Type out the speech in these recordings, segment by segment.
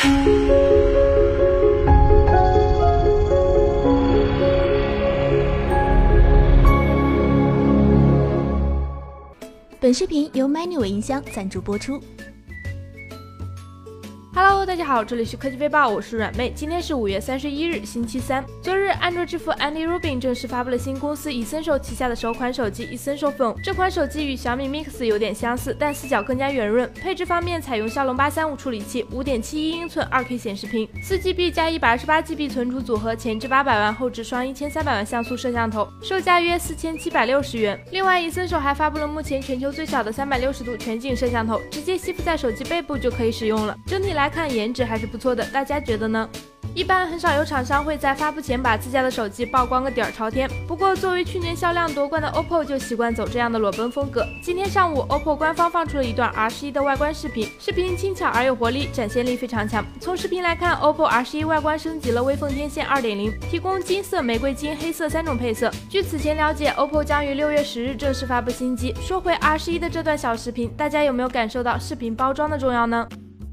本视频由 menu 音箱赞助播出。Hello，大家好，这里是科技飞报，我是软妹。今天是五月三十一日，星期三。昨日，安卓之父 Andy Rubin 正式发布了新公司 Essential 旗下的首款手机 Essential Phone。这款手机与小米 Mix 有点相似，但四角更加圆润。配置方面，采用骁龙八三五处理器，五点七一英寸二 K 显示屏，四 GB 加一百二十八 GB 存储组合，前置八百万，后置双一千三百万像素摄像头，售价约四千七百六十元。另外，Essential 还发布了目前全球最小的三百六十度全景摄像头，直接吸附在手机背部就可以使用了。整体来看，颜值还是不错的，大家觉得呢？一般很少有厂商会在发布前把自家的手机曝光个底儿朝天。不过，作为去年销量夺冠的 OPPO 就习惯走这样的裸奔风格。今天上午，OPPO 官方放出了一段 R 十一的外观视频，视频轻巧而有活力，展现力非常强。从视频来看，OPPO R 十一外观升级了微风天线2.0，提供金色、玫瑰金、黑色三种配色。据此前了解，OPPO 将于六月十日正式发布新机。说回 R 十一的这段小视频，大家有没有感受到视频包装的重要呢？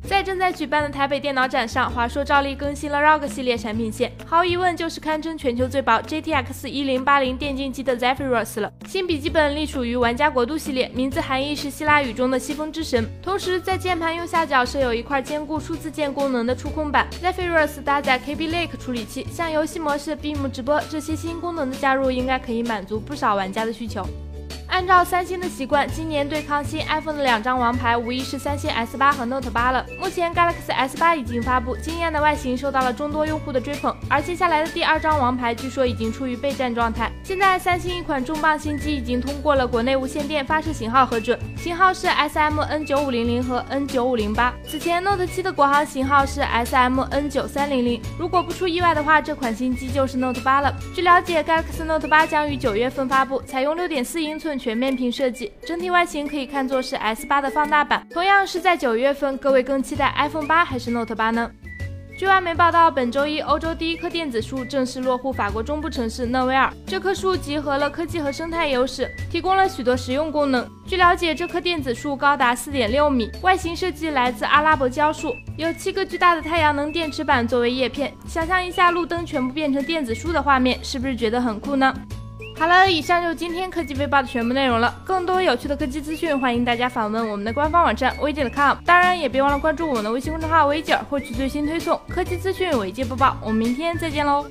在正在举办的台北电脑展上，华硕照例更新了 ROG 系列产品线，毫无疑问就是堪称全球最薄 GTX 1080电竞机的 Zephyrus 了。新笔记本隶属于玩家国度系列，名字含义是希腊语中的西风之神。同时，在键盘右下角设有一块兼顾数字键功能的触控板。Zephyrus 搭载 Kaby Lake 处理器，像游戏模式、Beam 直播这些新功能的加入，应该可以满足不少玩家的需求。按照三星的习惯，今年对抗新 iPhone 的两张王牌无疑是三星 S 八和 Note 八了。目前 Galaxy S 八已经发布，惊艳的外形受到了众多用户的追捧，而接下来的第二张王牌据说已经处于备战状态。现在三星一款重磅新机已经通过了国内无线电发射型号核准，型号是 SM N 九五零零和 N 九五零八。此前 Note 七的国行型号是 SM N 九三零零。如果不出意外的话，这款新机就是 Note 八了。据了解，Galaxy Note 八将于九月份发布，采用六点四英寸全。全面屏设计，整体外形可以看作是 S 八的放大版。同样是在九月份，各位更期待 iPhone 八还是 Note 八呢？据外媒报道，本周一，欧洲第一棵电子树正式落户法国中部城市讷维尔。这棵树集合了科技和生态优势，提供了许多实用功能。据了解，这棵电子树高达四点六米，外形设计来自阿拉伯胶树，有七个巨大的太阳能电池板作为叶片。想象一下，路灯全部变成电子树的画面，是不是觉得很酷呢？好了，以上就是今天科技微报的全部内容了。更多有趣的科技资讯，欢迎大家访问我们的官方网站微姐 .com，当然也别忘了关注我们的微信公众号微姐，获取最新推送科技资讯、尾接播报。我们明天再见喽！